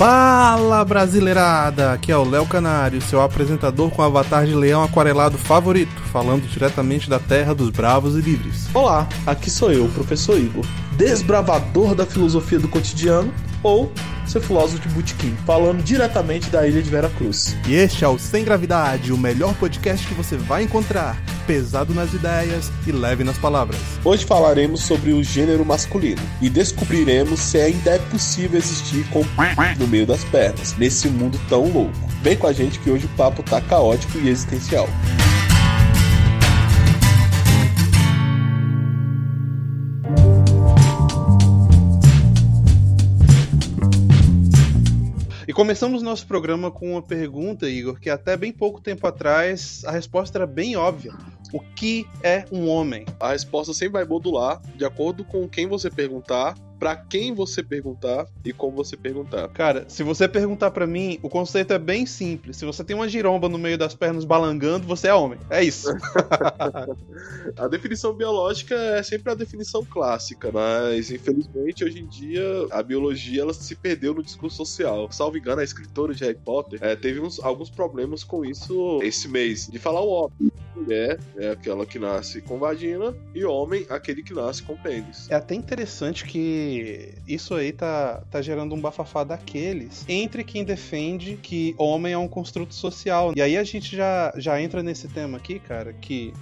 Fala brasileirada! Aqui é o Léo Canário, seu apresentador com avatar de leão aquarelado favorito, falando diretamente da terra dos bravos e livres. Olá, aqui sou eu, o professor Igor, desbravador da filosofia do cotidiano ou seu filósofo de botequim, falando diretamente da ilha de Vera Cruz. E este é o Sem Gravidade, o melhor podcast que você vai encontrar, pesado nas ideias e leve nas palavras. Hoje falaremos sobre o gênero masculino e descobriremos se ainda é possível existir com no meio das pernas, nesse mundo tão louco. Vem com a gente que hoje o papo tá caótico e existencial. E começamos nosso programa com uma pergunta, Igor, que até bem pouco tempo atrás a resposta era bem óbvia. O que é um homem? A resposta sempre vai modular de acordo com quem você perguntar para quem você perguntar e como você perguntar. Cara, se você perguntar para mim, o conceito é bem simples. Se você tem uma giromba no meio das pernas balangando, você é homem. É isso. a definição biológica é sempre a definição clássica, mas infelizmente hoje em dia a biologia ela se perdeu no discurso social. Salvo engano, a escritora de Harry Potter é, teve uns, alguns problemas com isso esse mês, de falar o óbvio. Mulher é aquela que nasce com vagina e homem aquele que nasce com pênis. É até interessante que isso aí tá, tá gerando um bafafá daqueles entre quem defende que homem é um construto social. E aí a gente já, já entra nesse tema aqui, cara, que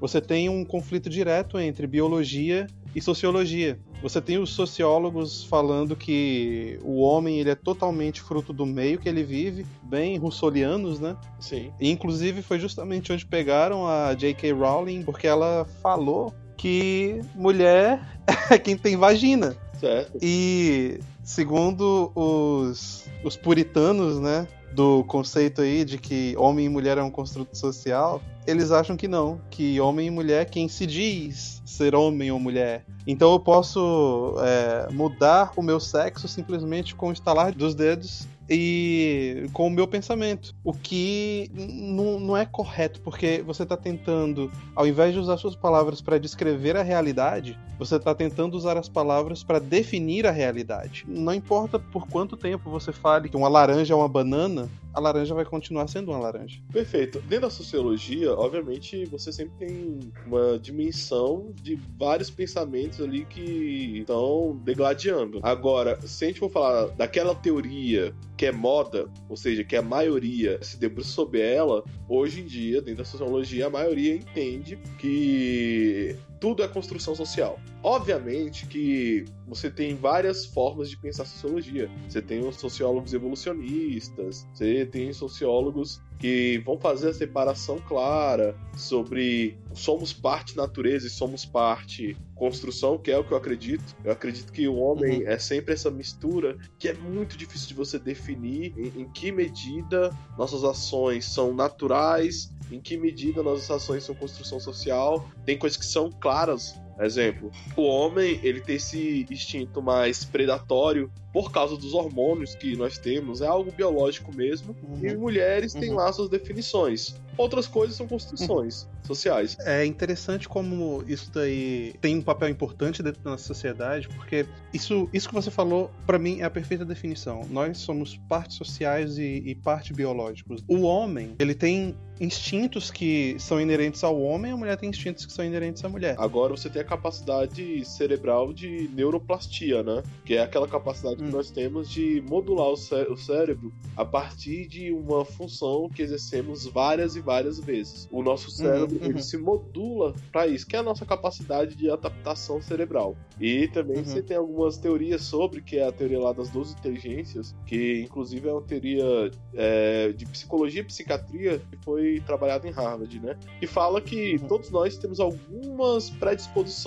você tem um conflito direto entre biologia e sociologia. Você tem os sociólogos falando que o homem ele é totalmente fruto do meio que ele vive, bem russolianos, né? Sim. E, inclusive foi justamente onde pegaram a J.K. Rowling, porque ela falou que mulher é quem tem vagina. Certo. E segundo os, os puritanos, né, do conceito aí de que homem e mulher é um construto social, eles acham que não, que homem e mulher é quem se diz ser homem ou mulher. Então eu posso é, mudar o meu sexo simplesmente com o estalar dos dedos e com o meu pensamento. O que não é correto, porque você está tentando, ao invés de usar suas palavras para descrever a realidade, você está tentando usar as palavras para definir a realidade. Não importa por quanto tempo você fale que uma laranja é uma banana, a laranja vai continuar sendo uma laranja. Perfeito. Dentro da sociologia, obviamente, você sempre tem uma dimensão de vários pensamentos ali que estão degladiando. Agora, se a gente for falar daquela teoria que é moda, ou seja, que a maioria se debruça sobre ela, hoje em dia, dentro da sociologia, a maioria entende que tudo é construção social. Obviamente que você tem várias formas de pensar sociologia. Você tem os sociólogos evolucionistas, você tem sociólogos que vão fazer a separação clara sobre somos parte natureza e somos parte construção, que é o que eu acredito. Eu acredito que o homem uhum. é sempre essa mistura que é muito difícil de você definir em, em que medida nossas ações são naturais em que medida nossas ações são construção social. Tem coisas que são claras. Exemplo, o homem ele tem esse instinto mais predatório por causa dos hormônios que nós temos, é algo biológico mesmo. Uhum. E mulheres têm uhum. lá suas definições. Outras coisas são construções sociais. É interessante como isso daí tem um papel importante dentro da nossa sociedade, porque isso, isso que você falou, para mim, é a perfeita definição. Nós somos partes sociais e, e parte biológicos. O homem, ele tem instintos que são inerentes ao homem, a mulher tem instintos que são inerentes à mulher. Agora você tem a capacidade cerebral de neuroplastia, né? Que é aquela capacidade hum. que nós temos de modular o, cé o cérebro a partir de uma função que exercemos várias e várias vezes. O nosso cérebro uhum, ele se modula para isso, que é a nossa capacidade de adaptação cerebral. E também uhum. você tem algumas teorias sobre, que é a teoria lá das 12 inteligências, que inclusive é uma teoria é, de psicologia e psiquiatria que foi trabalhada em Harvard, né? Que fala que uhum. todos nós temos algumas predisposições.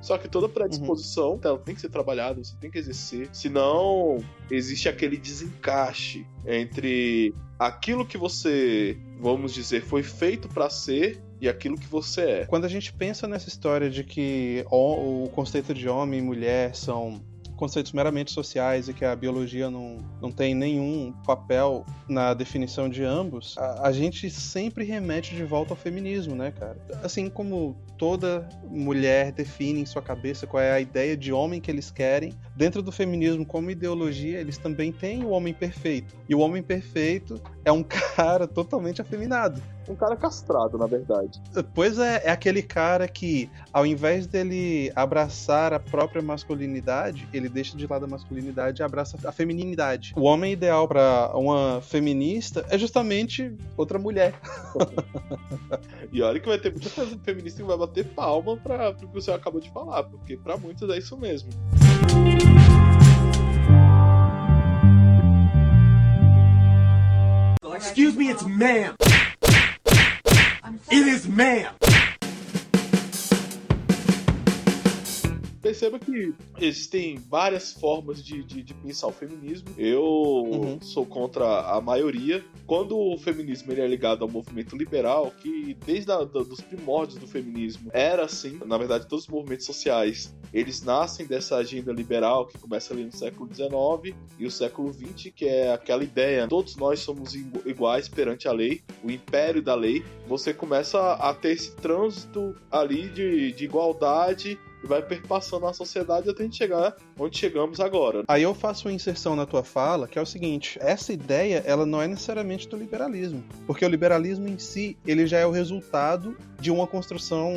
Só que toda predisposição uhum. ela tem que ser trabalhada, você tem que exercer. Senão, existe aquele desencaixe entre aquilo que você, vamos dizer, foi feito para ser e aquilo que você é. Quando a gente pensa nessa história de que o, o conceito de homem e mulher são conceitos meramente sociais e que a biologia não, não tem nenhum papel na definição de ambos, a, a gente sempre remete de volta ao feminismo, né, cara? Assim como toda mulher define em sua cabeça qual é a ideia de homem que eles querem, dentro do feminismo como ideologia, eles também têm o homem perfeito. E o homem perfeito é um cara totalmente afeminado um cara castrado, na verdade. Pois é, é aquele cara que, ao invés dele abraçar a própria masculinidade, ele deixa de lado a masculinidade e abraça a femininidade. O homem ideal para uma feminista é justamente outra mulher. e olha que vai ter muita feminista que vai bater palma para o que você acabou de falar, porque para muitos é isso mesmo. Excuse me, it's ma'am. It is man. Perceba que existem várias formas de, de, de pensar o feminismo. Eu uhum. sou contra a maioria. Quando o feminismo ele é ligado ao movimento liberal, que desde a, da, dos primórdios do feminismo era assim, na verdade, todos os movimentos sociais eles nascem dessa agenda liberal que começa ali no século XIX e o século XX, que é aquela ideia: todos nós somos iguais perante a lei, o império da lei. Você começa a ter esse trânsito ali de, de igualdade e vai perpassando a sociedade até a gente chegar onde chegamos agora. Aí eu faço uma inserção na tua fala, que é o seguinte: essa ideia, ela não é necessariamente do liberalismo, porque o liberalismo em si, ele já é o resultado de uma construção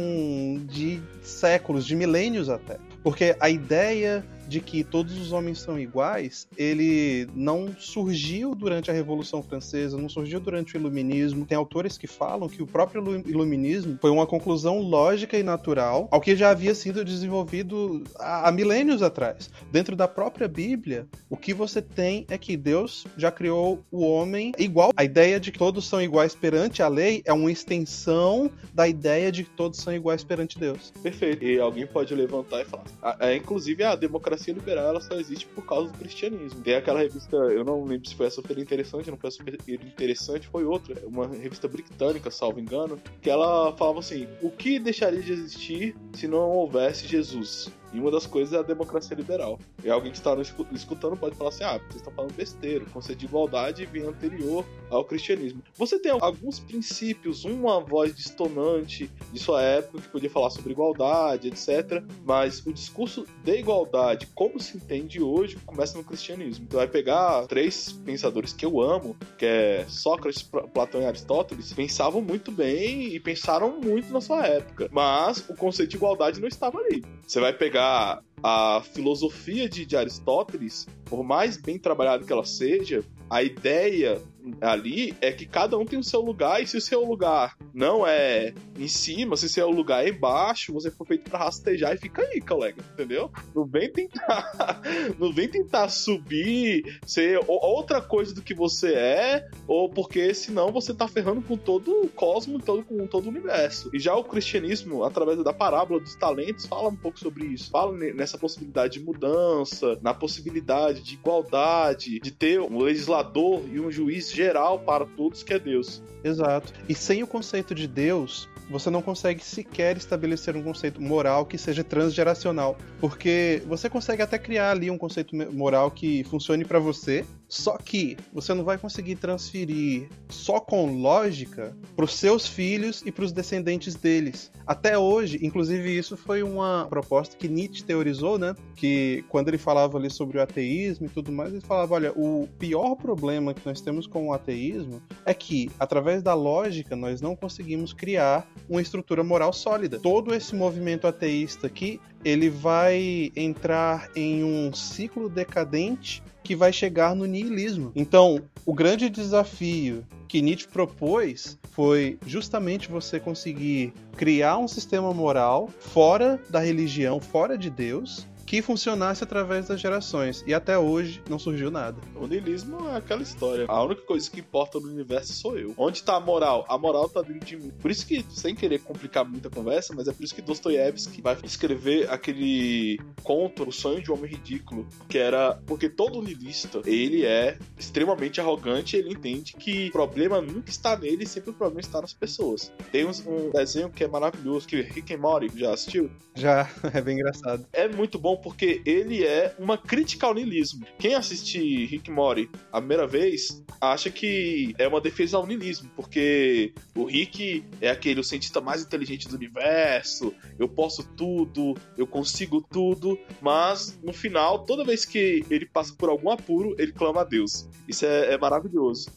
de séculos, de milênios até. Porque a ideia de que todos os homens são iguais, ele não surgiu durante a Revolução Francesa, não surgiu durante o Iluminismo. Tem autores que falam que o próprio Iluminismo foi uma conclusão lógica e natural ao que já havia sido desenvolvido há milênios atrás. Dentro da própria Bíblia, o que você tem é que Deus já criou o homem igual. A ideia de que todos são iguais perante a lei é uma extensão da ideia de que todos são iguais perante Deus. Perfeito. E alguém pode levantar e falar. É, inclusive, a democracia democracia liberal ela só existe por causa do cristianismo. Tem aquela revista, eu não lembro se foi super interessante, não foi super interessante, foi outra, uma revista britânica, salvo engano, que ela falava assim: o que deixaria de existir se não houvesse Jesus? E uma das coisas é a democracia liberal. E alguém que está escutando pode falar assim: ah, vocês estão falando besteira. O conceito de igualdade vem anterior ao cristianismo. Você tem alguns princípios, uma voz distonante de sua época que podia falar sobre igualdade, etc. Mas o discurso de igualdade, como se entende hoje, começa no cristianismo. Então vai pegar três pensadores que eu amo, que é Sócrates, Platão e Aristóteles, pensavam muito bem e pensaram muito na sua época. Mas o conceito de igualdade não estava ali. Você vai pegar pegar a filosofia de, de Aristóteles, por mais bem trabalhada que ela seja, a ideia ali é que cada um tem o seu lugar, e se o seu lugar não é em cima, se o seu lugar é embaixo, você foi feito para rastejar e fica aí, colega, entendeu? Não vem tentar, não vem tentar subir, ser outra coisa do que você é, ou porque senão você tá ferrando com todo o cosmo, todo, com todo o universo. E já o cristianismo, através da parábola dos talentos, fala um pouco sobre isso. Fala nessa possibilidade de mudança, na possibilidade de igualdade, de ter um legislador e um juiz geral para todos que é Deus. Exato. E sem o conceito de Deus, você não consegue sequer estabelecer um conceito moral que seja transgeracional, porque você consegue até criar ali um conceito moral que funcione para você, só que você não vai conseguir transferir só com lógica para os seus filhos e para os descendentes deles. Até hoje, inclusive isso foi uma proposta que Nietzsche teorizou, né? Que quando ele falava ali sobre o ateísmo e tudo mais, ele falava, olha, o pior problema que nós temos com o ateísmo é que através da lógica nós não conseguimos criar uma estrutura moral sólida. Todo esse movimento ateísta aqui, ele vai entrar em um ciclo decadente que vai chegar no niilismo. Então, o grande desafio que Nietzsche propôs foi justamente você conseguir criar um sistema moral fora da religião, fora de Deus, que funcionasse através das gerações. E até hoje não surgiu nada. O niilismo é aquela história. A única coisa que importa no universo sou eu. Onde tá a moral? A moral tá dentro de mim. Por isso que, sem querer complicar muita conversa, mas é por isso que Dostoiévski vai escrever aquele conto, O Sonho de um Homem Ridículo, que era porque todo niilista, ele é extremamente arrogante ele entende que o problema nunca está nele, sempre o problema está nas pessoas. Tem um desenho que é maravilhoso, que Rick and Morty já assistiu? Já, é bem engraçado. É muito bom bom, porque ele é uma crítica ao niilismo. Quem assiste Rick Mori a primeira vez acha que é uma defesa ao niilismo, porque o Rick é aquele o cientista mais inteligente do universo, eu posso tudo, eu consigo tudo, mas no final, toda vez que ele passa por algum apuro, ele clama a Deus. Isso é, é maravilhoso.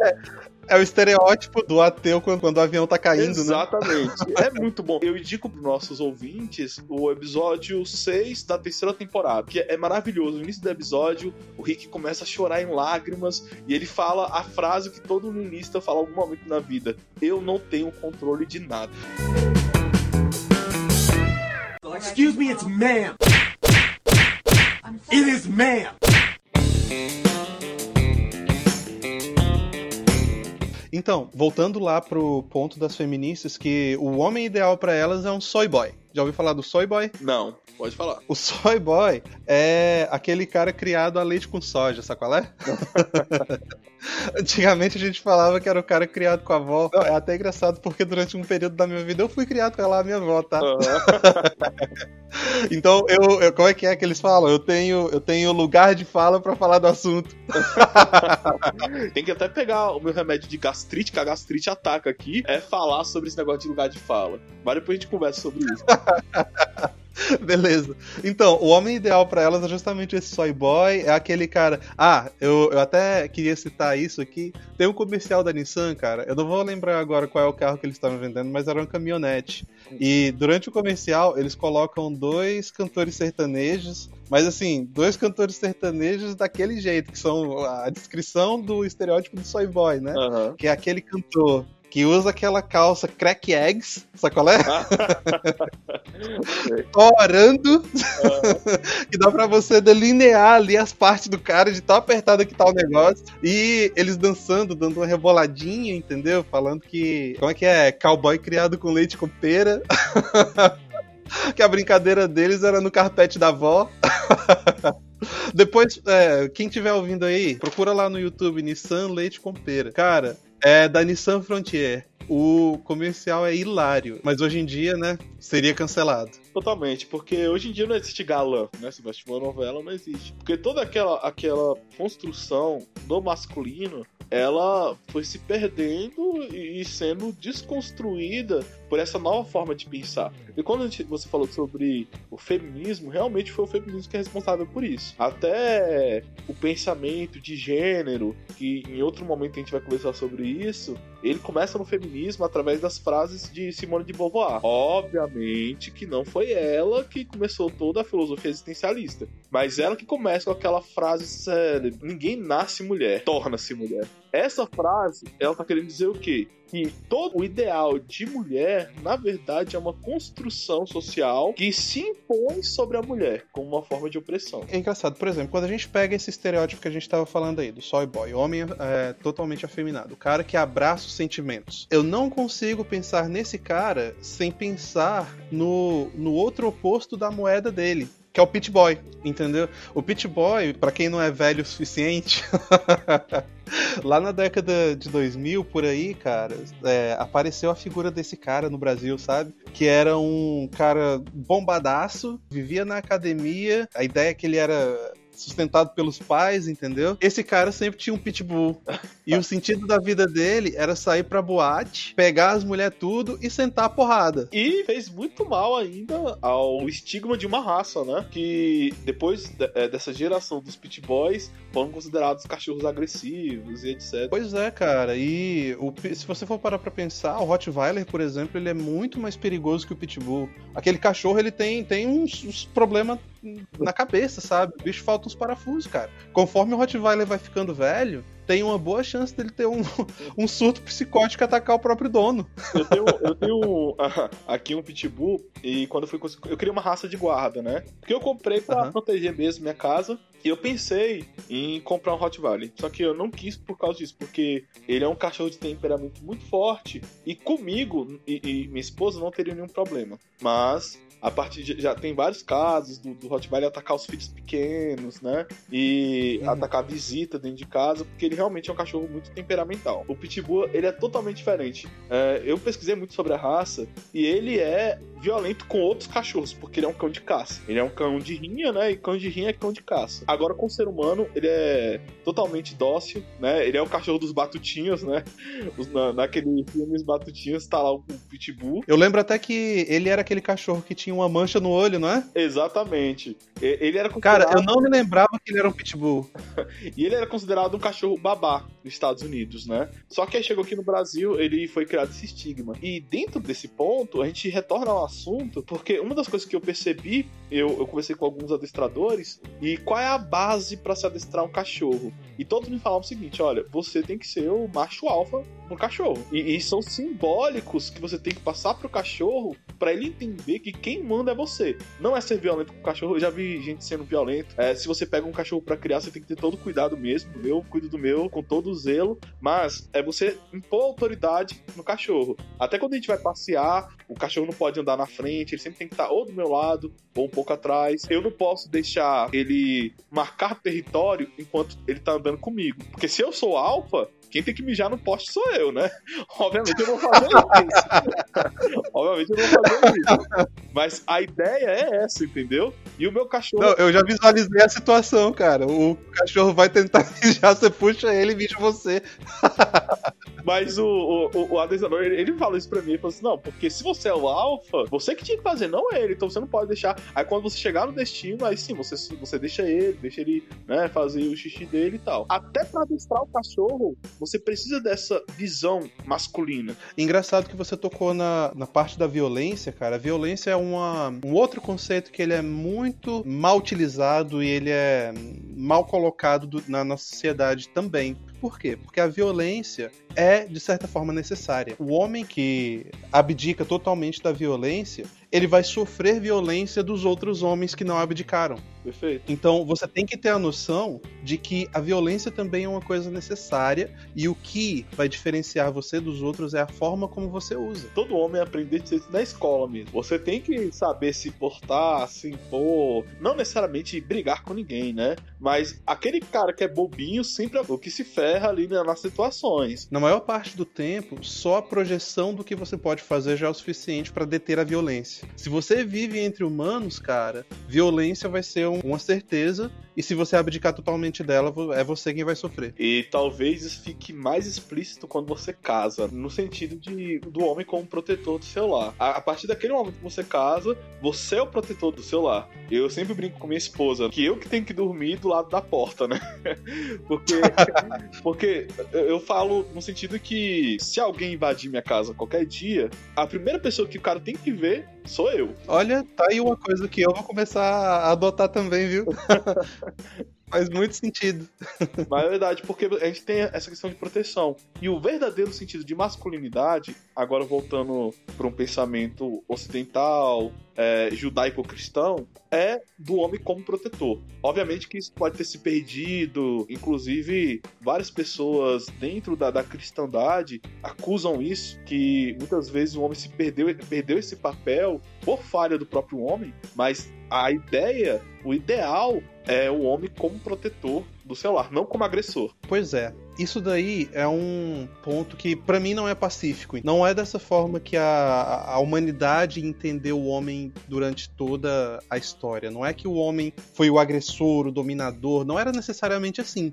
é, é o estereótipo do ateu quando, quando o avião tá caindo, Exatamente. né? é muito bom. Eu indico pros nossos ouvintes o episódio 6 da terceira temporada, que é maravilhoso. No início do episódio, o Rick começa a chorar em lágrimas e ele fala a frase que todo niilista fala em algum momento na vida: Eu não tenho controle de nada. Excuse me, it's ma'am. It is ma'am. Então, voltando lá pro ponto das feministas, que o homem ideal para elas é um soy boy. Já ouviu falar do soy boy? Não, pode falar. O soy boy é aquele cara criado a leite com soja, sabe qual é? Antigamente a gente falava que era o cara criado com a avó. É até engraçado porque durante um período da minha vida eu fui criado com ela, minha avó, tá? Uhum. então, eu, eu, como é que é que eles falam? Eu tenho, eu tenho lugar de fala para falar do assunto. Tem que até pegar o meu remédio de gastrite, que a gastrite ataca aqui, é falar sobre esse negócio de lugar de fala. Mas depois a gente conversa sobre isso. Beleza. Então, o homem ideal para elas é justamente esse soy boy. É aquele cara. Ah, eu, eu até queria citar isso aqui. Tem um comercial da Nissan, cara. Eu não vou lembrar agora qual é o carro que eles estavam vendendo, mas era uma caminhonete. E durante o comercial, eles colocam dois cantores sertanejos. Mas assim, dois cantores sertanejos daquele jeito, que são a descrição do estereótipo do soy boy, né? Uhum. Que é aquele cantor que usa aquela calça crack eggs, sabe qual é? Orando, que dá pra você delinear ali as partes do cara de tão apertada que tá o negócio. E eles dançando, dando uma reboladinha, entendeu? Falando que. Como é que é? Cowboy criado com leite com pera. que a brincadeira deles era no carpete da avó. Depois, é, quem estiver ouvindo aí, procura lá no YouTube Nissan Leite com Pera. Cara, é da Nissan Frontier. O comercial é hilário, mas hoje em dia, né, seria cancelado. Totalmente, porque hoje em dia não existe galã, né? Se vai uma novela, não existe. Porque toda aquela, aquela construção do masculino ela foi se perdendo e sendo desconstruída por essa nova forma de pensar. E quando gente, você falou sobre o feminismo, realmente foi o feminismo que é responsável por isso. Até o pensamento de gênero, que em outro momento a gente vai conversar sobre isso, ele começa no feminismo através das frases de Simone de Beauvoir. Obviamente que não foi ela que começou toda a filosofia existencialista, mas ela que começa com aquela frase séria: ninguém nasce mulher, torna-se mulher. Essa frase, ela tá querendo dizer o quê? Que todo o ideal de mulher, na verdade, é uma construção social que se impõe sobre a mulher como uma forma de opressão. É engraçado, por exemplo, quando a gente pega esse estereótipo que a gente tava falando aí, do soy boy, homem é, totalmente afeminado, o cara que abraça os sentimentos. Eu não consigo pensar nesse cara sem pensar no, no outro oposto da moeda dele que é o Pit Boy, entendeu? O Pit Boy, para quem não é velho o suficiente, lá na década de 2000 por aí, cara, é, apareceu a figura desse cara no Brasil, sabe? Que era um cara bombadaço, vivia na academia, a ideia é que ele era sustentado pelos pais, entendeu? Esse cara sempre tinha um pitbull. e o sentido da vida dele era sair pra boate, pegar as mulheres tudo e sentar a porrada. E fez muito mal ainda ao estigma de uma raça, né? Que depois é, dessa geração dos pit boys foram considerados cachorros agressivos e etc. Pois é, cara. E o, se você for parar pra pensar, o Rottweiler, por exemplo, ele é muito mais perigoso que o pitbull. Aquele cachorro, ele tem, tem uns, uns problemas na cabeça, sabe? O bicho falta uns parafusos, cara. Conforme o Rottweiler vai ficando velho, tem uma boa chance dele ter um, um surto psicótico e atacar o próprio dono. Eu tenho, eu tenho aqui um pitbull e quando eu fui eu queria uma raça de guarda, né? Porque eu comprei para uhum. proteger mesmo minha casa eu pensei em comprar um Rottweiler. Só que eu não quis por causa disso, porque ele é um cachorro de temperamento muito forte e comigo e, e minha esposa não teria nenhum problema. Mas a partir de, já tem vários casos do, do Rottweiler atacar os filhos pequenos, né? E uhum. atacar a visita dentro de casa, porque ele realmente é um cachorro muito temperamental. O Pitbull, ele é totalmente diferente. É, eu pesquisei muito sobre a raça e ele é violento com outros cachorros, porque ele é um cão de caça. Ele é um cão de rinha, né? E cão de rinha é cão de caça. Agora, com o ser humano, ele é totalmente dócil, né? Ele é o cachorro dos batutinhos, né? Na, naquele filme Os Batutinhos tá lá o Pitbull. Eu lembro até que ele era aquele cachorro que tinha uma mancha no olho, não é? Exatamente. Ele era considerado... Cara, eu não me lembrava que ele era um Pitbull. e ele era considerado um cachorro babá nos Estados Unidos, né? Só que aí chegou aqui no Brasil, ele foi criado esse estigma. E dentro desse ponto, a gente retorna ao assunto, porque uma das coisas que eu percebi, eu, eu conversei com alguns adestradores, e qual é a base para se adestrar um cachorro? E todos me falavam o seguinte: olha, você tem que ser o macho alfa no cachorro. E, e são simbólicos que você tem que passar pro cachorro para ele entender que quem manda é você. Não é ser violento com o cachorro. Eu já vi gente sendo violento. É, se você pega um cachorro para criar, você tem que ter todo cuidado mesmo. Eu cuido do meu com todo o zelo. Mas é você impor autoridade no cachorro. Até quando a gente vai passear, o cachorro não pode andar na frente, ele sempre tem que estar ou do meu lado ou um pouco atrás. Eu não posso deixar ele marcar território enquanto ele tá andando comigo. Porque se eu sou alfa, quem tem que mijar no poste sou eu, né? Obviamente eu não vou fazer isso. Obviamente eu não vou fazer isso. Mas a ideia é essa, entendeu? E o meu cachorro. Não, eu já visualizei a situação, cara. O cachorro vai tentar mijar, você puxa ele e mija você. Mas o, o, o adestrador, ele, ele fala isso pra mim, ele falou assim, não, porque se você é o alfa, você que tinha que fazer, não ele, então você não pode deixar. Aí quando você chegar no destino, aí sim, você, você deixa ele, deixa ele, né, fazer o xixi dele e tal. Até pra adestrar o cachorro, você precisa dessa visão masculina. Engraçado que você tocou na, na parte da violência, cara. A violência é uma, um outro conceito que ele é muito mal utilizado e ele é mal colocado do, na nossa sociedade também. Por quê? Porque a violência é, de certa forma, necessária. O homem que abdica totalmente da violência, ele vai sofrer violência dos outros homens que não abdicaram. Perfeito. Então você tem que ter a noção de que a violência também é uma coisa necessária e o que vai diferenciar você dos outros é a forma como você usa. Todo homem aprende isso na escola mesmo. Você tem que saber se portar, se impor, não necessariamente brigar com ninguém, né? Mas aquele cara que é bobinho sempre é o que se ferra ali nas situações. Na maior parte do tempo, só a projeção do que você pode fazer já é o suficiente para deter a violência. Se você vive entre humanos, cara, violência vai ser uma certeza. E se você abdicar totalmente dela, é você quem vai sofrer. E talvez isso fique mais explícito quando você casa, no sentido de do homem como protetor do seu lar. A, a partir daquele momento que você casa, você é o protetor do seu lar. Eu sempre brinco com minha esposa que eu que tenho que dormir do lado da porta, né? porque, porque eu falo no sentido que se alguém invadir minha casa qualquer dia, a primeira pessoa que o cara tem que ver sou eu. Olha, tá aí uma coisa que eu vou começar a adotar também, viu? Faz muito sentido. Mas é verdade, porque a gente tem essa questão de proteção. E o verdadeiro sentido de masculinidade, agora voltando para um pensamento ocidental, é, judaico-cristão, é do homem como protetor. Obviamente que isso pode ter se perdido, inclusive várias pessoas dentro da, da cristandade acusam isso, que muitas vezes o homem se perdeu, perdeu esse papel por falha do próprio homem, mas a ideia, o ideal é o homem como protetor do celular, não como agressor. Pois é. Isso daí é um ponto que para mim não é pacífico. Não é dessa forma que a, a humanidade entendeu o homem durante toda a história. Não é que o homem foi o agressor, o dominador. Não era necessariamente assim.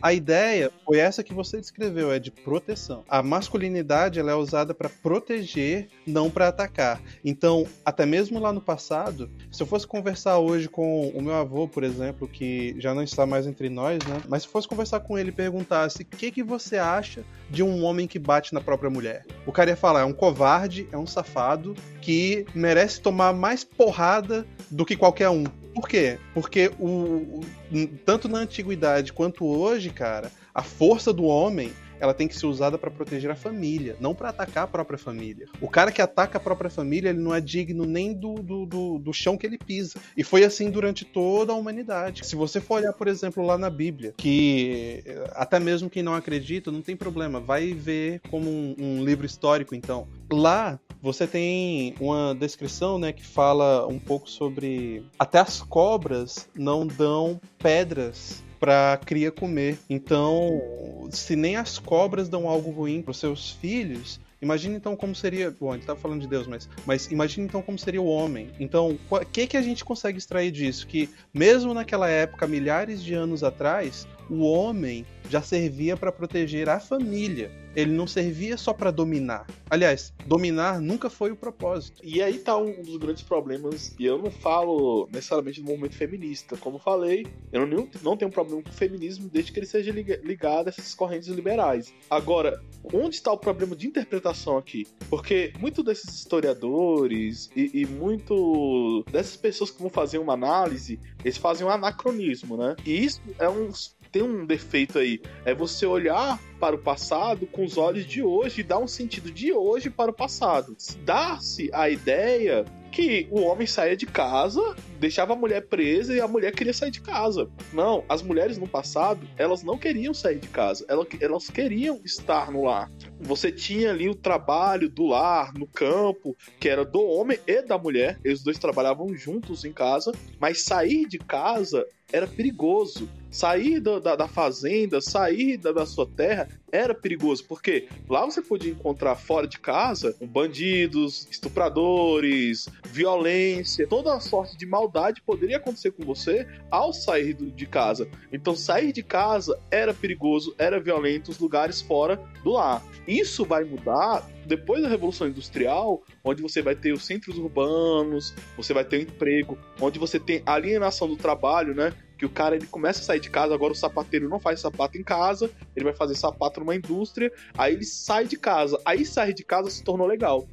A ideia foi essa que você descreveu, é de proteção. A masculinidade ela é usada para proteger, não para atacar. Então, até mesmo lá no passado, se eu fosse conversar hoje com o meu avô, por exemplo, que já não está mais entre nós, né? Mas se fosse conversar com ele e perguntasse o que, que você acha de um homem que bate na própria mulher, o cara ia falar: é um covarde, é um safado que merece tomar mais porrada do que qualquer um. Por quê? Porque o, o tanto na antiguidade quanto hoje, cara, a força do homem ela tem que ser usada para proteger a família, não para atacar a própria família. O cara que ataca a própria família, ele não é digno nem do, do, do, do chão que ele pisa. E foi assim durante toda a humanidade. Se você for olhar, por exemplo, lá na Bíblia, que até mesmo quem não acredita, não tem problema, vai ver como um, um livro histórico, então. Lá você tem uma descrição, né, que fala um pouco sobre até as cobras não dão pedras para cria comer. Então, se nem as cobras dão algo ruim para seus filhos, Imagina então como seria. Bom, a gente tá falando de Deus, mas, mas imagine então como seria o homem. Então, o que, que a gente consegue extrair disso? Que mesmo naquela época, milhares de anos atrás, o homem já servia para proteger a família ele não servia só para dominar. Aliás, dominar nunca foi o propósito. E aí tá um dos grandes problemas, e eu não falo necessariamente do movimento feminista. Como falei, eu não, não tenho problema com o feminismo desde que ele seja ligado a essas correntes liberais. Agora, onde está o problema de interpretação aqui? Porque muito desses historiadores e, e muito dessas pessoas que vão fazer uma análise, eles fazem um anacronismo, né? E isso é um tem um defeito aí. É você olhar para o passado com os olhos de hoje e dar um sentido de hoje para o passado. Dá-se a ideia que o homem saía de casa, deixava a mulher presa e a mulher queria sair de casa. Não, as mulheres no passado, elas não queriam sair de casa, elas, elas queriam estar no lar. Você tinha ali o trabalho do lar, no campo, que era do homem e da mulher, eles dois trabalhavam juntos em casa, mas sair de casa era perigoso. Sair da, da, da fazenda, sair da, da, sua terra era perigoso, porque lá você podia encontrar fora de casa bandidos, estupradores, violência, toda sorte de maldade poderia acontecer com você ao sair do, de casa. Então, sair de casa era perigoso, era violento, os lugares fora do lar. Isso vai mudar depois da Revolução Industrial, onde você vai ter os centros urbanos, você vai ter o emprego, onde você tem a alienação do trabalho, né? Que o cara ele começa a sair de casa, agora o sapateiro não faz sapato em casa, ele vai fazer sapato numa indústria, aí ele sai de casa. Aí sair de casa se tornou legal.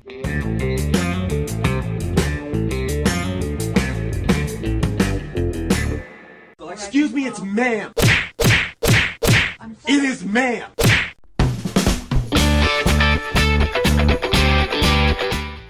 Excuse me, it's ma'am. It is ma'am.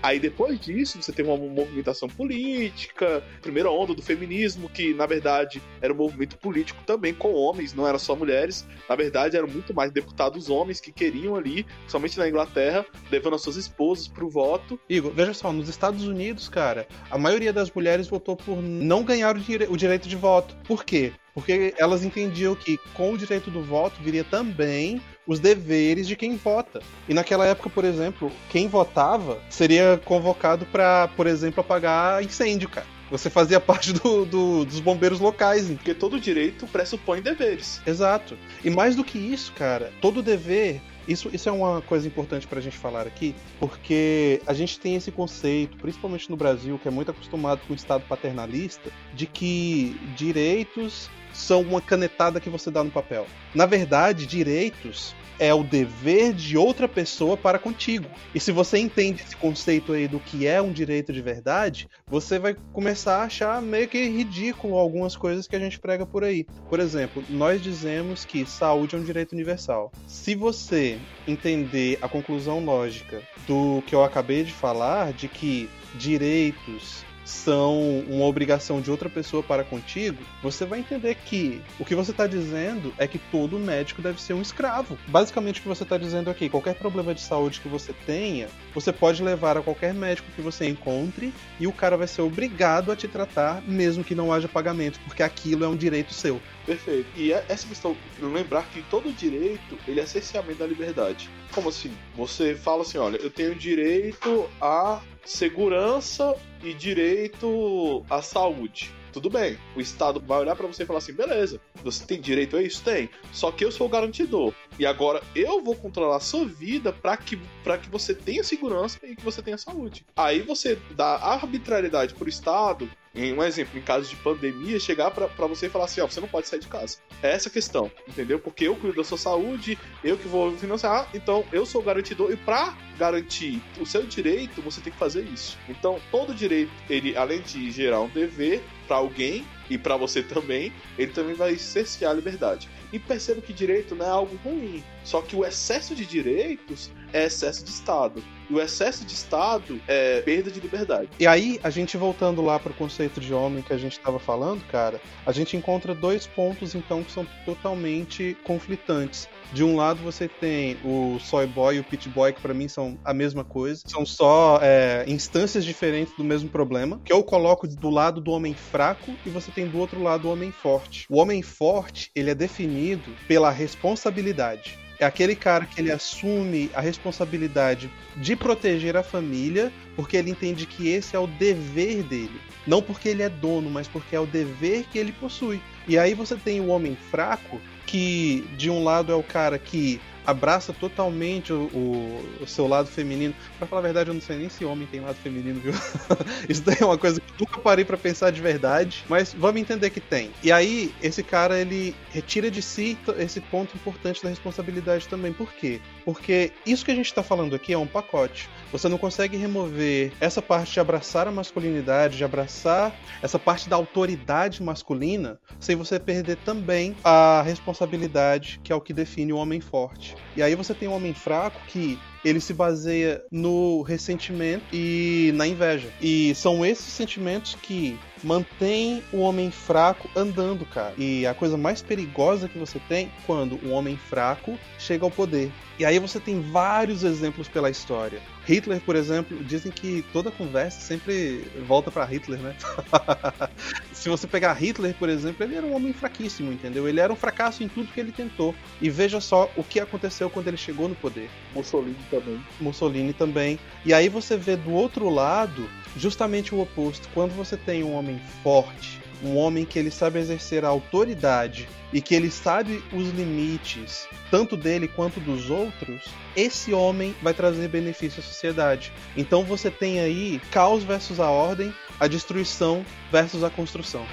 Aí depois disso, você tem uma movimentação política, primeira onda do feminismo, que na verdade era um movimento político também com homens, não era só mulheres. Na verdade, eram muito mais deputados homens que queriam ali, somente na Inglaterra, levando as suas esposas pro voto. Igor, veja só, nos Estados Unidos, cara, a maioria das mulheres votou por não ganhar o, dire o direito de voto. Por quê? Porque elas entendiam que com o direito do voto viria também os deveres de quem vota. E naquela época, por exemplo, quem votava seria convocado para, por exemplo, apagar incêndio, cara. Você fazia parte do, do, dos bombeiros locais. Porque todo direito pressupõe deveres. Exato. E mais do que isso, cara, todo dever isso, isso é uma coisa importante para a gente falar aqui, porque a gente tem esse conceito, principalmente no Brasil, que é muito acostumado com o Estado paternalista, de que direitos são uma canetada que você dá no papel. Na verdade, direitos é o dever de outra pessoa para contigo. E se você entende esse conceito aí do que é um direito de verdade, você vai começar a achar meio que ridículo algumas coisas que a gente prega por aí. Por exemplo, nós dizemos que saúde é um direito universal. Se você entender a conclusão lógica do que eu acabei de falar, de que direitos são uma obrigação de outra pessoa para contigo, você vai entender que o que você está dizendo é que todo médico deve ser um escravo. Basicamente, o que você está dizendo aqui, qualquer problema de saúde que você tenha, você pode levar a qualquer médico que você encontre e o cara vai ser obrigado a te tratar, mesmo que não haja pagamento, porque aquilo é um direito seu. Perfeito. E é essa questão, lembrar que todo direito, ele é essencialmente da liberdade. Como assim? Você fala assim, olha, eu tenho direito a segurança e direito à saúde. Tudo bem, o Estado vai olhar para você e falar assim: beleza, você tem direito a isso? Tem. Só que eu sou o garantidor. E agora eu vou controlar a sua vida para que, que você tenha segurança e que você tenha saúde. Aí você dá arbitrariedade pro Estado em um exemplo, em caso de pandemia, chegar para você e falar assim: ó, você não pode sair de casa. É essa a questão, entendeu? Porque eu cuido da sua saúde, eu que vou financiar, então eu sou garantidor e para garantir o seu direito, você tem que fazer isso. Então, todo direito, ele além de gerar um dever para alguém, e para você também, ele também vai cercear a liberdade. E perceba que direito não é algo ruim, só que o excesso de direitos é excesso de Estado. E o excesso de Estado é perda de liberdade. E aí, a gente voltando lá pro conceito de homem que a gente estava falando, cara, a gente encontra dois pontos então que são totalmente conflitantes. De um lado você tem o Soy Boy e o Pit Boy, que para mim são a mesma coisa. São só é, instâncias diferentes do mesmo problema. Que eu coloco do lado do homem fraco e você tem do outro lado o homem forte. O homem forte, ele é definido pela responsabilidade. É aquele cara que ele assume a responsabilidade de proteger a família, porque ele entende que esse é o dever dele. Não porque ele é dono, mas porque é o dever que ele possui. E aí você tem o homem fraco, que de um lado é o cara que abraça totalmente o, o, o, seu lado feminino. Pra falar a verdade, eu não sei nem se homem tem lado feminino, viu? Isso daí é uma coisa que nunca parei para pensar de verdade, mas vamos entender que tem. E aí, esse cara, ele retira de si esse ponto importante da responsabilidade também. Por quê? Porque isso que a gente tá falando aqui é um pacote. Você não consegue remover essa parte de abraçar a masculinidade, de abraçar essa parte da autoridade masculina, sem você perder também a responsabilidade, que é o que define o homem forte. E aí você tem um homem fraco que ele se baseia no ressentimento e na inveja. E são esses sentimentos que mantêm o homem fraco andando, cara. E a coisa mais perigosa que você tem quando um homem fraco chega ao poder. E aí você tem vários exemplos pela história. Hitler, por exemplo, dizem que toda conversa sempre volta para Hitler, né? Se você pegar Hitler, por exemplo, ele era um homem fraquíssimo, entendeu? Ele era um fracasso em tudo que ele tentou. E veja só o que aconteceu quando ele chegou no poder. Mussolini também. Mussolini também. E aí você vê do outro lado justamente o oposto. Quando você tem um homem forte, um homem que ele sabe exercer a autoridade e que ele sabe os limites, tanto dele quanto dos outros, esse homem vai trazer benefício à sociedade. Então você tem aí caos versus a ordem, a destruição versus a construção.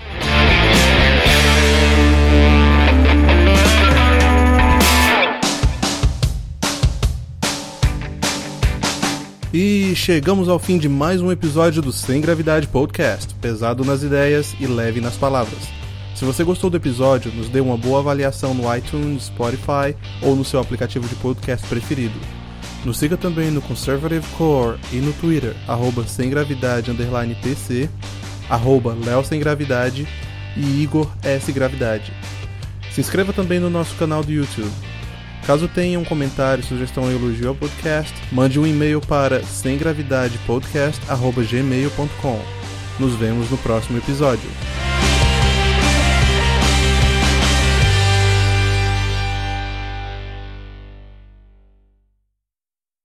E chegamos ao fim de mais um episódio do Sem Gravidade Podcast, pesado nas ideias e leve nas palavras. Se você gostou do episódio, nos dê uma boa avaliação no iTunes, Spotify ou no seu aplicativo de podcast preferido. Nos siga também no Conservative Core e no Twitter, arroba sem gravidade underline PC, arroba Sem Gravidade e Igor S Gravidade. Se inscreva também no nosso canal do YouTube. Caso tenha um comentário, sugestão ou elogio ao podcast, mande um e-mail para semgravidadepodcast.gmail.com. Nos vemos no próximo episódio.